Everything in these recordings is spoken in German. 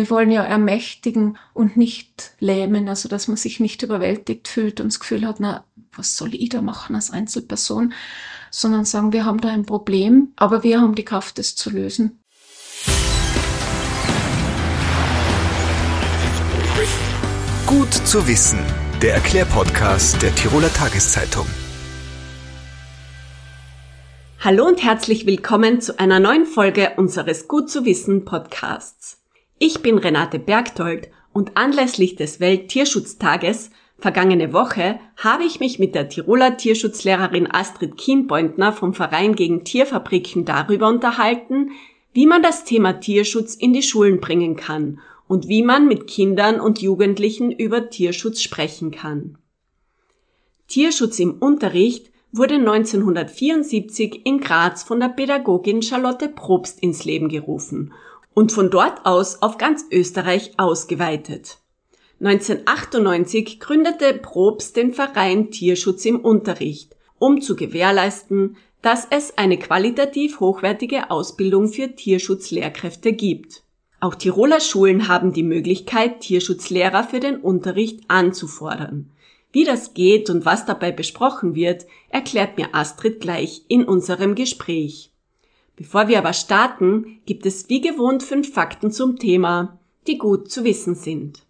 Wir wollen ja ermächtigen und nicht lähmen, also dass man sich nicht überwältigt fühlt und das Gefühl hat, na, was soll ich da machen als Einzelperson, sondern sagen, wir haben da ein Problem, aber wir haben die Kraft, es zu lösen. Gut zu wissen, der Erklärpodcast der Tiroler Tageszeitung. Hallo und herzlich willkommen zu einer neuen Folge unseres Gut zu wissen Podcasts. Ich bin Renate Bergtold und anlässlich des Welttierschutztages vergangene Woche habe ich mich mit der Tiroler Tierschutzlehrerin Astrid Kienbeutner vom Verein gegen Tierfabriken darüber unterhalten, wie man das Thema Tierschutz in die Schulen bringen kann und wie man mit Kindern und Jugendlichen über Tierschutz sprechen kann. Tierschutz im Unterricht wurde 1974 in Graz von der Pädagogin Charlotte Probst ins Leben gerufen und von dort aus auf ganz Österreich ausgeweitet. 1998 gründete Probst den Verein Tierschutz im Unterricht, um zu gewährleisten, dass es eine qualitativ hochwertige Ausbildung für Tierschutzlehrkräfte gibt. Auch Tiroler Schulen haben die Möglichkeit, Tierschutzlehrer für den Unterricht anzufordern. Wie das geht und was dabei besprochen wird, erklärt mir Astrid gleich in unserem Gespräch. Bevor wir aber starten, gibt es wie gewohnt fünf Fakten zum Thema, die gut zu wissen sind.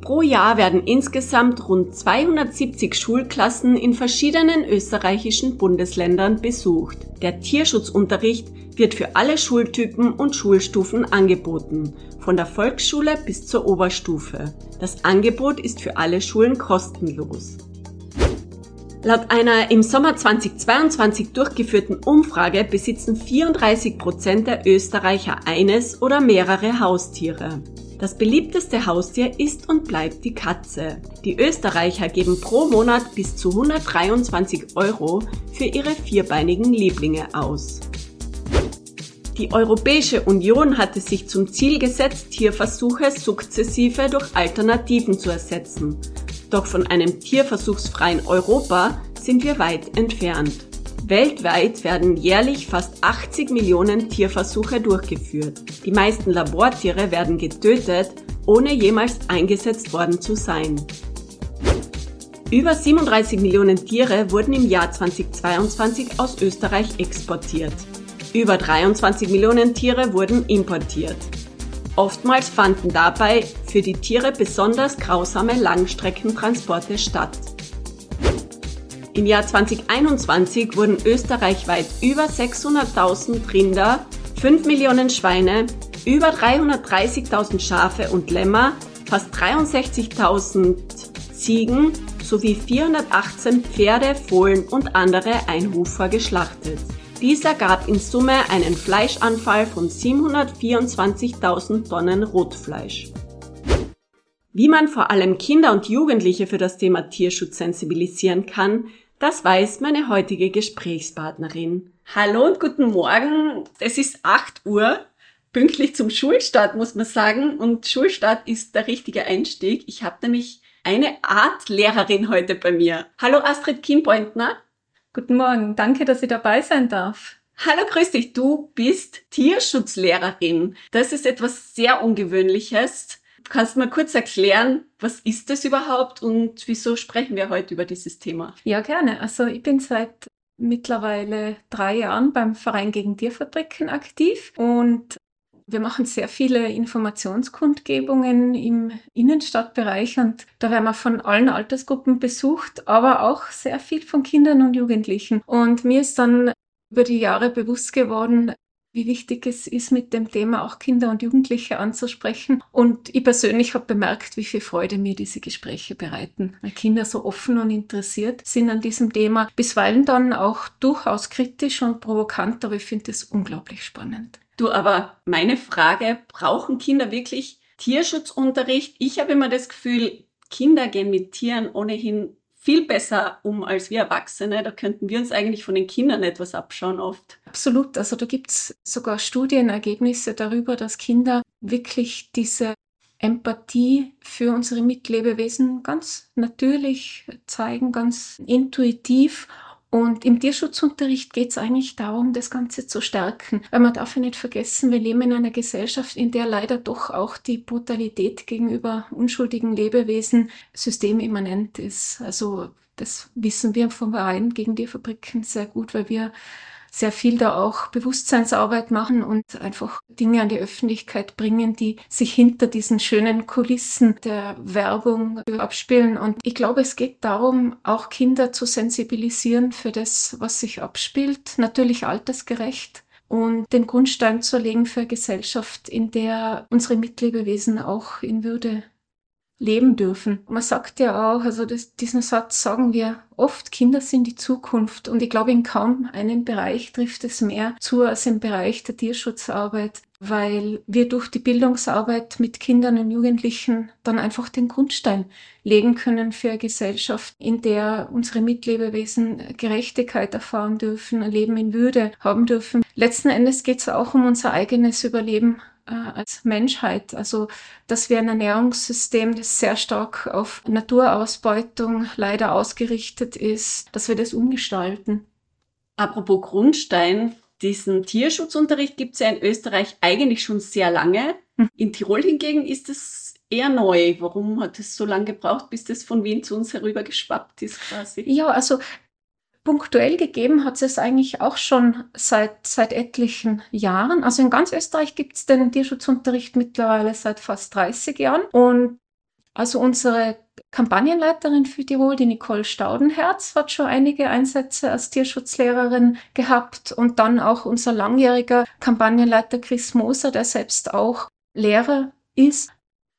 Pro Jahr werden insgesamt rund 270 Schulklassen in verschiedenen österreichischen Bundesländern besucht. Der Tierschutzunterricht wird für alle Schultypen und Schulstufen angeboten, von der Volksschule bis zur Oberstufe. Das Angebot ist für alle Schulen kostenlos. Laut einer im Sommer 2022 durchgeführten Umfrage besitzen 34 Prozent der Österreicher eines oder mehrere Haustiere. Das beliebteste Haustier ist und bleibt die Katze. Die Österreicher geben pro Monat bis zu 123 Euro für ihre vierbeinigen Lieblinge aus. Die Europäische Union hatte sich zum Ziel gesetzt, Tierversuche sukzessive durch Alternativen zu ersetzen. Doch von einem tierversuchsfreien Europa sind wir weit entfernt. Weltweit werden jährlich fast 80 Millionen Tierversuche durchgeführt. Die meisten Labortiere werden getötet, ohne jemals eingesetzt worden zu sein. Über 37 Millionen Tiere wurden im Jahr 2022 aus Österreich exportiert. Über 23 Millionen Tiere wurden importiert. Oftmals fanden dabei für die Tiere besonders grausame Langstreckentransporte statt. Im Jahr 2021 wurden österreichweit über 600.000 Rinder, 5 Millionen Schweine, über 330.000 Schafe und Lämmer, fast 63.000 Ziegen sowie 418 Pferde, Fohlen und andere Einhufer geschlachtet. Dies ergab in Summe einen Fleischanfall von 724.000 Tonnen Rotfleisch. Wie man vor allem Kinder und Jugendliche für das Thema Tierschutz sensibilisieren kann, das weiß meine heutige Gesprächspartnerin. Hallo und guten Morgen. Es ist 8 Uhr, pünktlich zum Schulstart, muss man sagen. Und Schulstart ist der richtige Einstieg. Ich habe nämlich eine Art Lehrerin heute bei mir. Hallo Astrid Kimpointner. Guten Morgen. Danke, dass ich dabei sein darf. Hallo, grüß dich. Du bist Tierschutzlehrerin. Das ist etwas sehr Ungewöhnliches. Kannst du mal kurz erklären, was ist das überhaupt und wieso sprechen wir heute über dieses Thema? Ja, gerne. Also ich bin seit mittlerweile drei Jahren beim Verein gegen Tierfabriken aktiv und wir machen sehr viele Informationskundgebungen im Innenstadtbereich und da werden wir von allen Altersgruppen besucht, aber auch sehr viel von Kindern und Jugendlichen. Und mir ist dann über die Jahre bewusst geworden, wie wichtig es ist, mit dem Thema auch Kinder und Jugendliche anzusprechen. Und ich persönlich habe bemerkt, wie viel Freude mir diese Gespräche bereiten, weil Kinder so offen und interessiert sind an diesem Thema, bisweilen dann auch durchaus kritisch und provokant, aber ich finde es unglaublich spannend. Du, aber meine Frage, brauchen Kinder wirklich Tierschutzunterricht? Ich habe immer das Gefühl, Kinder gehen mit Tieren ohnehin viel besser um als wir Erwachsene. Da könnten wir uns eigentlich von den Kindern etwas abschauen oft. Absolut. Also da gibt es sogar Studienergebnisse darüber, dass Kinder wirklich diese Empathie für unsere Mitlebewesen ganz natürlich zeigen, ganz intuitiv Und im Tierschutzunterricht geht es eigentlich darum, das Ganze zu stärken. Weil man darf ja nicht vergessen, wir leben in einer Gesellschaft, in der leider doch auch die Brutalität gegenüber unschuldigen Lebewesen systemimmanent ist. Also das wissen wir vom Verein gegen Tierfabriken sehr gut, weil wir sehr viel da auch Bewusstseinsarbeit machen und einfach Dinge an die Öffentlichkeit bringen, die sich hinter diesen schönen Kulissen der Werbung abspielen. Und ich glaube, es geht darum, auch Kinder zu sensibilisieren für das, was sich abspielt, natürlich altersgerecht und den Grundstein zu legen für eine Gesellschaft, in der unsere Mitlebewesen auch in Würde leben dürfen. Man sagt ja auch, also das, diesen Satz sagen wir oft, Kinder sind die Zukunft. Und ich glaube, in kaum einem Bereich trifft es mehr zu als im Bereich der Tierschutzarbeit, weil wir durch die Bildungsarbeit mit Kindern und Jugendlichen dann einfach den Grundstein legen können für eine Gesellschaft, in der unsere Mitlebewesen Gerechtigkeit erfahren dürfen, ein Leben in Würde haben dürfen. Letzten Endes geht es auch um unser eigenes Überleben äh, als Menschheit. Also, dass wir ein Ernährungssystem, das sehr stark auf Naturausbeutung leider ausgerichtet ist, dass wir das umgestalten. Apropos Grundstein, diesen Tierschutzunterricht gibt es ja in Österreich eigentlich schon sehr lange. Hm. In Tirol hingegen ist es eher neu. Warum hat es so lange gebraucht, bis das von Wien zu uns herübergeschwappt ist quasi? Ja, also punktuell gegeben hat es eigentlich auch schon seit, seit etlichen Jahren. Also in ganz Österreich gibt es den Tierschutzunterricht mittlerweile seit fast 30 Jahren. Und also unsere Kampagnenleiterin für Tirol, die Nicole Staudenherz, hat schon einige Einsätze als Tierschutzlehrerin gehabt und dann auch unser langjähriger Kampagnenleiter Chris Moser, der selbst auch Lehrer ist,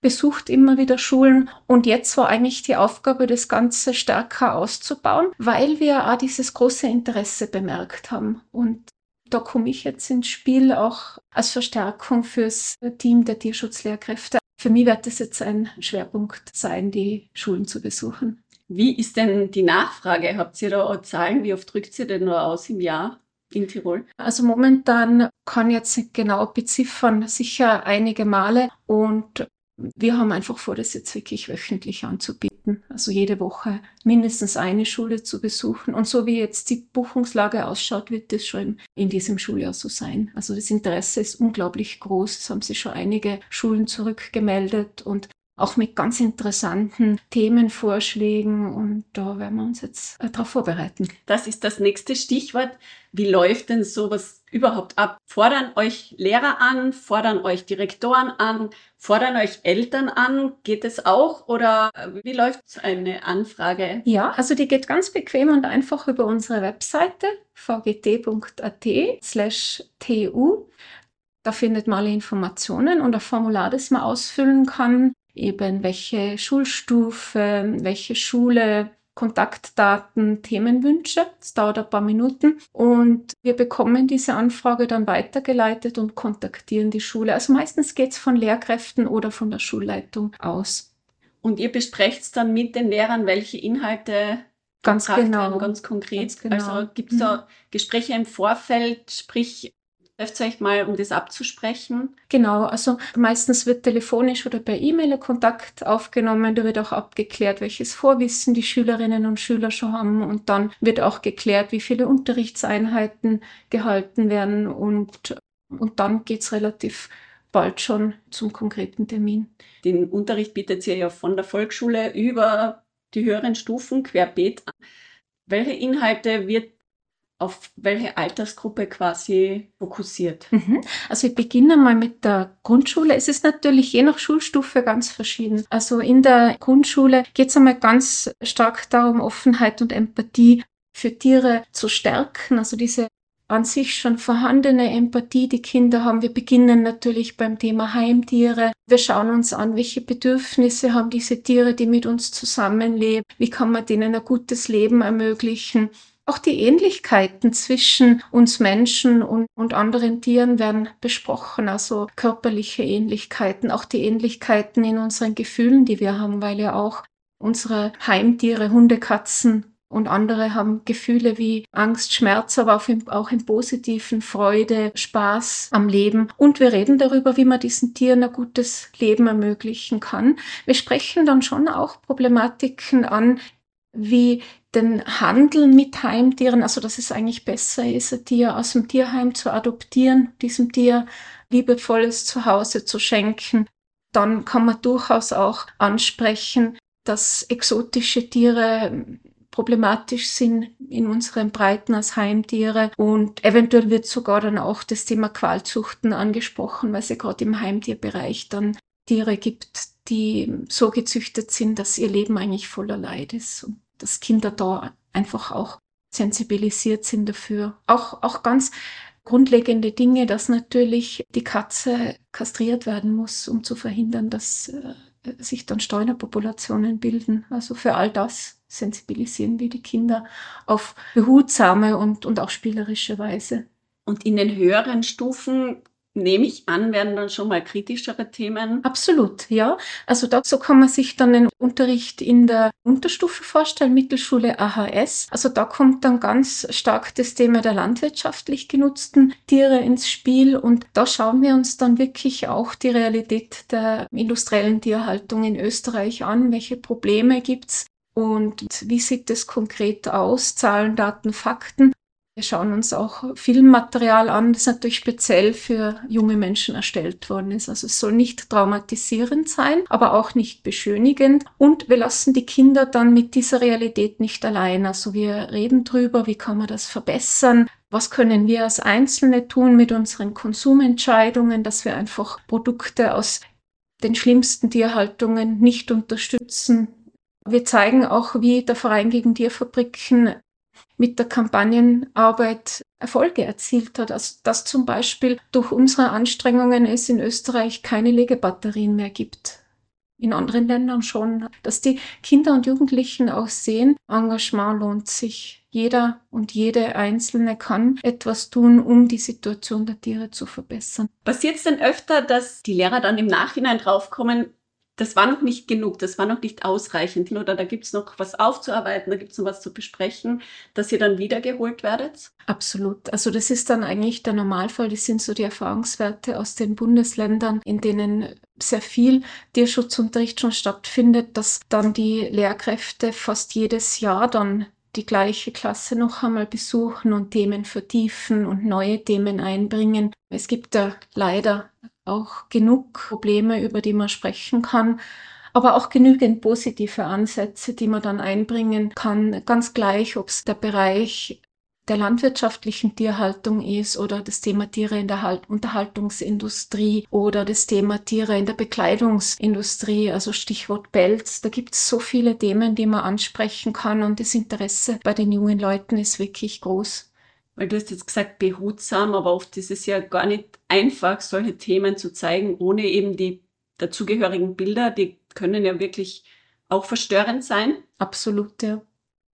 besucht immer wieder Schulen und jetzt war eigentlich die Aufgabe, das Ganze stärker auszubauen, weil wir auch dieses große Interesse bemerkt haben. Und da komme ich jetzt ins Spiel auch als Verstärkung fürs Team der Tierschutzlehrkräfte. Für mich wird es jetzt ein Schwerpunkt sein, die Schulen zu besuchen. Wie ist denn die Nachfrage? Habt ihr da Zahlen? Wie oft drückt ihr denn nur aus im Jahr? in Tirol? Also momentan kann ich jetzt nicht genau beziffern, sicher einige Male. Und wir haben einfach vor, das jetzt wirklich wöchentlich anzubieten. Also jede Woche mindestens eine Schule zu besuchen. Und so wie jetzt die Buchungslage ausschaut, wird das schon in diesem Schuljahr so sein. Also das Interesse ist unglaublich groß. Es haben sich schon einige Schulen zurückgemeldet und auch mit ganz interessanten Themenvorschlägen und da werden wir uns jetzt äh, darauf vorbereiten. Das ist das nächste Stichwort. Wie läuft denn sowas überhaupt ab? Fordern euch Lehrer an, fordern euch Direktoren an, fordern euch Eltern an? Geht es auch oder äh, wie läuft eine Anfrage? Ja, also die geht ganz bequem und einfach über unsere Webseite vgt.at slash tu. Da findet man alle Informationen und ein Formular, das man ausfüllen kann eben welche Schulstufe, welche Schule, Kontaktdaten, Themenwünsche. Das dauert ein paar Minuten und wir bekommen diese Anfrage dann weitergeleitet und kontaktieren die Schule. Also meistens geht es von Lehrkräften oder von der Schulleitung aus. Und ihr besprecht dann mit den Lehrern, welche Inhalte ganz genau, werden, ganz konkret. Ganz genau. Also gibt es da mhm. Gespräche im Vorfeld, sprich trefft euch mal, um das abzusprechen? Genau, also meistens wird telefonisch oder per E-Mail Kontakt aufgenommen. Da wird auch abgeklärt, welches Vorwissen die Schülerinnen und Schüler schon haben. Und dann wird auch geklärt, wie viele Unterrichtseinheiten gehalten werden. Und, und dann geht's relativ bald schon zum konkreten Termin. Den Unterricht bietet ihr ja von der Volksschule über die höheren Stufen querbeet an. Welche Inhalte wird auf welche Altersgruppe quasi fokussiert? Mhm. Also ich beginne mal mit der Grundschule. Es ist natürlich je nach Schulstufe ganz verschieden. Also in der Grundschule geht es einmal ganz stark darum, Offenheit und Empathie für Tiere zu stärken. Also diese an sich schon vorhandene Empathie, die Kinder haben. Wir beginnen natürlich beim Thema Heimtiere. Wir schauen uns an, welche Bedürfnisse haben diese Tiere, die mit uns zusammenleben. Wie kann man denen ein gutes Leben ermöglichen? Auch die Ähnlichkeiten zwischen uns Menschen und, und anderen Tieren werden besprochen, also körperliche Ähnlichkeiten, auch die Ähnlichkeiten in unseren Gefühlen, die wir haben, weil ja auch unsere Heimtiere, Hunde, Katzen und andere haben Gefühle wie Angst, Schmerz, aber auch im, auch im positiven Freude, Spaß am Leben. Und wir reden darüber, wie man diesen Tieren ein gutes Leben ermöglichen kann. Wir sprechen dann schon auch Problematiken an, wie den Handel mit Heimtieren, also dass es eigentlich besser ist, ein Tier aus dem Tierheim zu adoptieren, diesem Tier liebevolles Zuhause zu schenken. Dann kann man durchaus auch ansprechen, dass exotische Tiere problematisch sind in unseren Breiten als Heimtiere. Und eventuell wird sogar dann auch das Thema Qualzuchten angesprochen, weil es ja gerade im Heimtierbereich dann Tiere gibt, die so gezüchtet sind, dass ihr Leben eigentlich voller Leid ist und dass Kinder da einfach auch sensibilisiert sind dafür. Auch, auch ganz grundlegende Dinge, dass natürlich die Katze kastriert werden muss, um zu verhindern, dass äh, sich dann Steunerpopulationen bilden. Also für all das sensibilisieren wir die Kinder auf behutsame und, und auch spielerische Weise. Und in den höheren Stufen nehme ich an, werden dann schon mal kritischere Themen. Absolut, ja. Also dazu kann man sich dann den Unterricht in der Unterstufe vorstellen, Mittelschule AHS. Also da kommt dann ganz stark das Thema der landwirtschaftlich genutzten Tiere ins Spiel und da schauen wir uns dann wirklich auch die Realität der industriellen Tierhaltung in Österreich an. Welche Probleme gibt's? Und wie sieht es konkret aus? Zahlen, Daten, Fakten. Wir schauen uns auch Filmmaterial an, das natürlich speziell für junge Menschen erstellt worden ist. Also es soll nicht traumatisierend sein, aber auch nicht beschönigend. Und wir lassen die Kinder dann mit dieser Realität nicht allein. Also wir reden drüber, wie kann man das verbessern, was können wir als Einzelne tun mit unseren Konsumentscheidungen, dass wir einfach Produkte aus den schlimmsten Tierhaltungen nicht unterstützen. Wir zeigen auch, wie der Verein gegen Tierfabriken mit der Kampagnenarbeit Erfolge erzielt hat. Also dass zum Beispiel durch unsere Anstrengungen es in Österreich keine Legebatterien mehr gibt. In anderen Ländern schon. Dass die Kinder und Jugendlichen auch sehen, Engagement lohnt sich. Jeder und jede Einzelne kann etwas tun, um die Situation der Tiere zu verbessern. Passiert es denn öfter, dass die Lehrer dann im Nachhinein draufkommen, das war noch nicht genug, das war noch nicht ausreichend oder da gibt es noch was aufzuarbeiten, da gibt es noch was zu besprechen, dass ihr dann wiedergeholt werdet? Absolut. Also das ist dann eigentlich der Normalfall. Das sind so die Erfahrungswerte aus den Bundesländern, in denen sehr viel Tierschutzunterricht schon stattfindet, dass dann die Lehrkräfte fast jedes Jahr dann die gleiche Klasse noch einmal besuchen und Themen vertiefen und neue Themen einbringen. Es gibt da leider auch genug Probleme, über die man sprechen kann, aber auch genügend positive Ansätze, die man dann einbringen kann, ganz gleich, ob es der Bereich der landwirtschaftlichen Tierhaltung ist oder das Thema Tiere in der halt Unterhaltungsindustrie oder das Thema Tiere in der Bekleidungsindustrie, also Stichwort Pelz. Da gibt es so viele Themen, die man ansprechen kann und das Interesse bei den jungen Leuten ist wirklich groß weil du hast jetzt gesagt behutsam, aber oft ist es ja gar nicht einfach, solche Themen zu zeigen, ohne eben die dazugehörigen Bilder. Die können ja wirklich auch verstörend sein. Absolut, ja.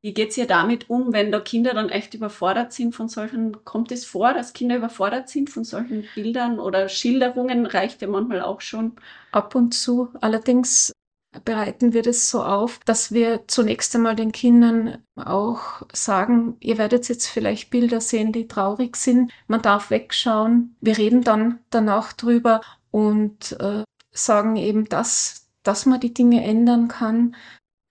Wie geht's ihr damit um, wenn da Kinder dann echt überfordert sind von solchen, kommt es vor, dass Kinder überfordert sind von solchen Bildern oder Schilderungen reicht ja manchmal auch schon? Ab und zu. Allerdings bereiten wir das so auf, dass wir zunächst einmal den Kindern auch sagen, ihr werdet jetzt vielleicht Bilder sehen, die traurig sind. Man darf wegschauen. Wir reden dann danach drüber und äh, sagen eben, dass, dass man die Dinge ändern kann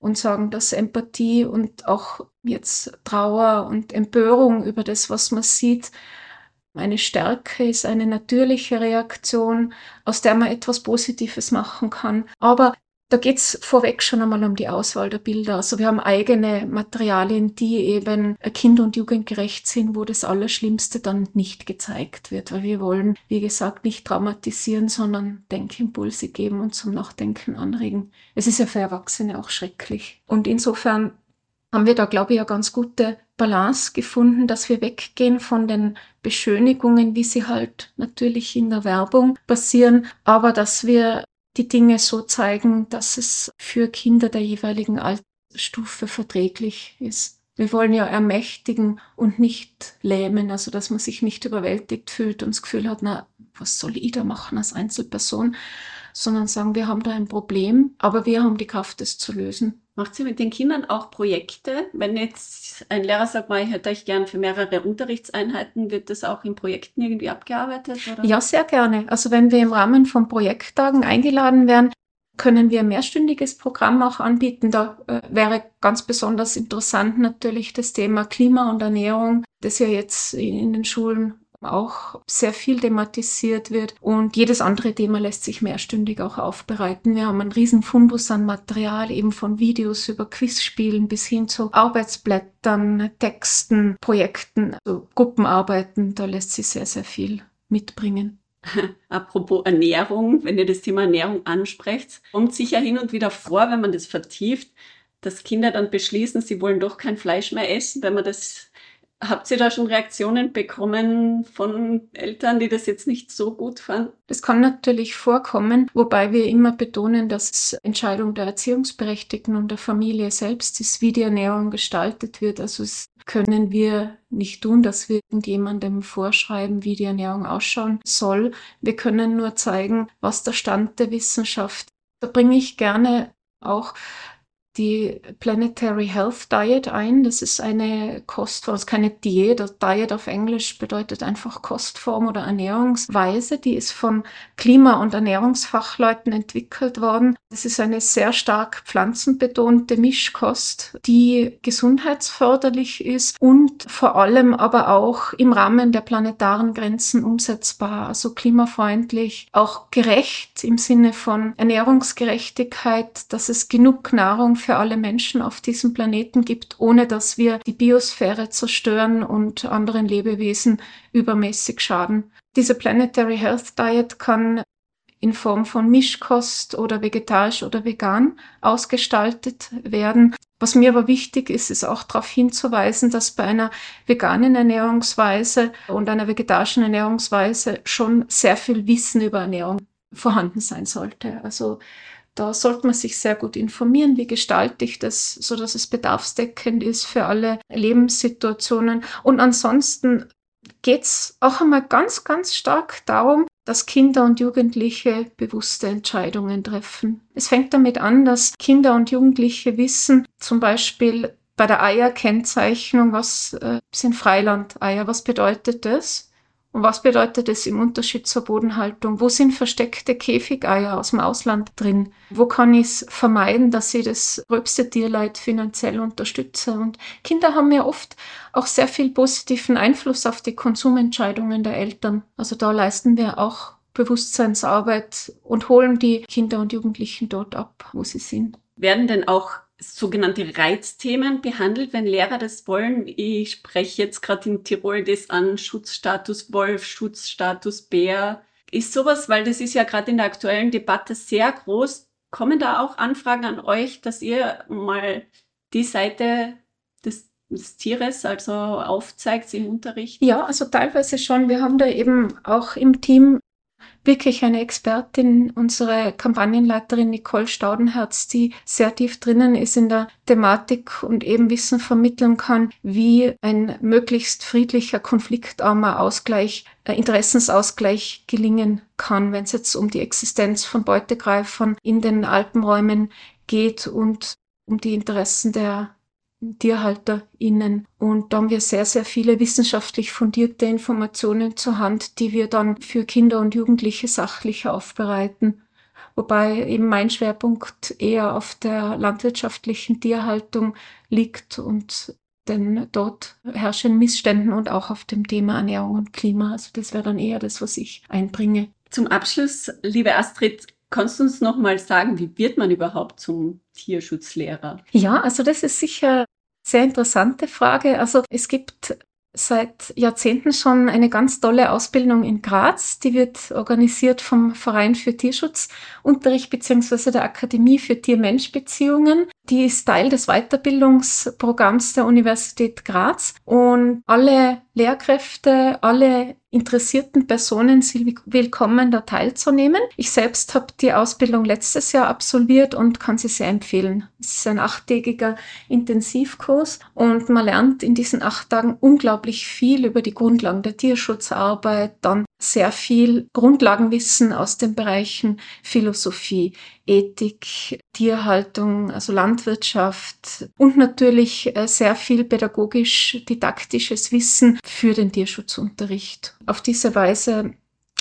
und sagen, dass Empathie und auch jetzt Trauer und Empörung über das, was man sieht, eine Stärke ist, eine natürliche Reaktion, aus der man etwas Positives machen kann. Aber da geht es vorweg schon einmal um die Auswahl der Bilder. Also wir haben eigene Materialien, die eben kind- und jugendgerecht sind, wo das Allerschlimmste dann nicht gezeigt wird. Weil wir wollen, wie gesagt, nicht traumatisieren, sondern Denkimpulse geben und zum Nachdenken anregen. Es ist ja für Erwachsene auch schrecklich. Und insofern haben wir da, glaube ich, eine ganz gute Balance gefunden, dass wir weggehen von den Beschönigungen, wie sie halt natürlich in der Werbung passieren, aber dass wir die Dinge so zeigen, dass es für Kinder der jeweiligen Altersstufe verträglich ist. Wir wollen ja ermächtigen und nicht lähmen, also dass man sich nicht überwältigt fühlt und das Gefühl hat, na, was soll ich da machen als Einzelperson, sondern sagen, wir haben da ein Problem, aber wir haben die Kraft, es zu lösen. Macht sie mit den Kindern auch Projekte? Wenn jetzt ein Lehrer sagt, mal, ich hätte euch gern für mehrere Unterrichtseinheiten, wird das auch in Projekten irgendwie abgearbeitet? Oder? Ja, sehr gerne. Also wenn wir im Rahmen von Projekttagen eingeladen werden, können wir ein mehrstündiges Programm auch anbieten. Da äh, wäre ganz besonders interessant natürlich das Thema Klima und Ernährung, das ja jetzt in den Schulen auch sehr viel thematisiert wird. Und jedes andere Thema lässt sich mehrstündig auch aufbereiten. Wir haben einen riesen Fundus an Material, eben von Videos über Quizspielen bis hin zu Arbeitsblättern, Texten, Projekten, also Gruppenarbeiten. Da lässt sich sehr, sehr viel mitbringen. Apropos Ernährung, wenn ihr das Thema Ernährung ansprecht, kommt sicher hin und wieder vor, wenn man das vertieft, dass Kinder dann beschließen, sie wollen doch kein Fleisch mehr essen, wenn man das Habt ihr da schon Reaktionen bekommen von Eltern, die das jetzt nicht so gut fanden? Das kann natürlich vorkommen, wobei wir immer betonen, dass es Entscheidung der Erziehungsberechtigten und der Familie selbst ist, wie die Ernährung gestaltet wird. Also es können wir nicht tun, dass wir irgendjemandem vorschreiben, wie die Ernährung ausschauen soll. Wir können nur zeigen, was der Stand der Wissenschaft. Da bringe ich gerne auch die Planetary Health Diet ein. Das ist eine Kostform, das ist keine Diät. Diet auf Englisch bedeutet einfach Kostform oder Ernährungsweise. Die ist von Klima- und Ernährungsfachleuten entwickelt worden. Das ist eine sehr stark pflanzenbetonte Mischkost, die gesundheitsförderlich ist und vor allem aber auch im Rahmen der planetaren Grenzen umsetzbar, also klimafreundlich, auch gerecht im Sinne von Ernährungsgerechtigkeit, dass es genug Nahrung für alle Menschen auf diesem Planeten gibt, ohne dass wir die Biosphäre zerstören und anderen Lebewesen übermäßig schaden. Diese Planetary Health Diet kann in Form von Mischkost oder vegetarisch oder vegan ausgestaltet werden. Was mir aber wichtig ist, ist auch darauf hinzuweisen, dass bei einer veganen Ernährungsweise und einer vegetarischen Ernährungsweise schon sehr viel Wissen über Ernährung vorhanden sein sollte. Also da sollte man sich sehr gut informieren, wie gestalte ich das, so dass es bedarfsdeckend ist für alle Lebenssituationen. Und ansonsten geht es auch einmal ganz, ganz stark darum, dass Kinder und Jugendliche bewusste Entscheidungen treffen. Es fängt damit an, dass Kinder und Jugendliche wissen, zum Beispiel bei der Eierkennzeichnung, was äh, sind Freilandeier, was bedeutet das? Und was bedeutet es im Unterschied zur Bodenhaltung? Wo sind versteckte Käfigeier aus dem Ausland drin? Wo kann ich es vermeiden, dass ich das gröbste Tierleid finanziell unterstütze? Und Kinder haben ja oft auch sehr viel positiven Einfluss auf die Konsumentscheidungen der Eltern. Also da leisten wir auch Bewusstseinsarbeit und holen die Kinder und Jugendlichen dort ab, wo sie sind. Werden denn auch sogenannte Reizthemen behandelt, wenn Lehrer das wollen. Ich spreche jetzt gerade in Tirol das an, Schutzstatus Wolf, Schutzstatus Bär. Ist sowas, weil das ist ja gerade in der aktuellen Debatte sehr groß. Kommen da auch Anfragen an euch, dass ihr mal die Seite des, des Tieres also aufzeigt im Unterricht? Ja, also teilweise schon. Wir haben da eben auch im Team wirklich eine Expertin, unsere Kampagnenleiterin Nicole Staudenherz, die sehr tief drinnen ist in der Thematik und eben Wissen vermitteln kann, wie ein möglichst friedlicher, konfliktarmer Ausgleich, äh, Interessensausgleich gelingen kann, wenn es jetzt um die Existenz von Beutegreifern in den geht und um die Interessen der TierhalterInnen. Und da haben wir sehr, sehr viele wissenschaftlich fundierte Informationen zur Hand, die wir dann für Kinder und Jugendliche sachlich aufbereiten. Wobei eben mein Schwerpunkt eher auf der landwirtschaftlichen Tierhaltung liegt und denn dort herrschen Missständen und auch auf dem Thema Ernährung und Klima. Also das wäre dann eher das, was ich einbringe. Zum Abschluss, liebe Astrid, Kannst du uns noch mal sagen, wie wird man überhaupt zum Tierschutzlehrer? Ja, also das ist sicher sehr interessante Frage. Also es gibt seit Jahrzehnten schon eine ganz tolle Ausbildung in Graz. Die wird organisiert vom Verein für Tierschutzunterricht beziehungsweise der Akademie für Tier-Mensch-Beziehungen. Die ist Teil des Weiterbildungsprogramms der Universität Graz und alle Lehrkräfte, alle interessierten Personen sind willkommen, da teilzunehmen. Ich selbst habe die Ausbildung letztes Jahr absolviert und kann sie sehr empfehlen. Es ist ein achttägiger Intensivkurs und man lernt in diesen acht Tagen unglaublich viel über die Grundlagen der Tierschutzarbeit, dann sehr viel Grundlagenwissen aus den Bereichen Philosophie, Ethik, Tierhaltung, also Landwirtschaft und natürlich äh, sehr viel pädagogisch-didaktisches Wissen für den Tierschutzunterricht. Auf diese Weise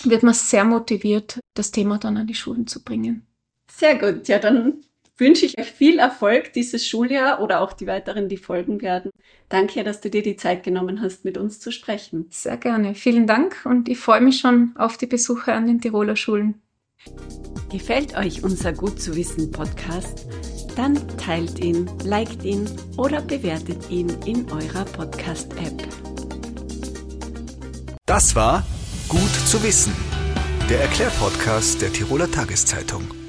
wird man sehr motiviert, das Thema dann an die Schulen zu bringen. Sehr gut. Ja, dann wünsche ich euch viel Erfolg dieses Schuljahr oder auch die weiteren, die folgen werden. Danke, dass du dir die Zeit genommen hast, mit uns zu sprechen. Sehr gerne. Vielen Dank und ich freue mich schon auf die Besuche an den Tiroler Schulen. Gefällt euch unser Gut zu wissen Podcast? Dann teilt ihn, liked ihn oder bewertet ihn in eurer Podcast-App. Das war Gut zu wissen, der Erklärpodcast der Tiroler Tageszeitung.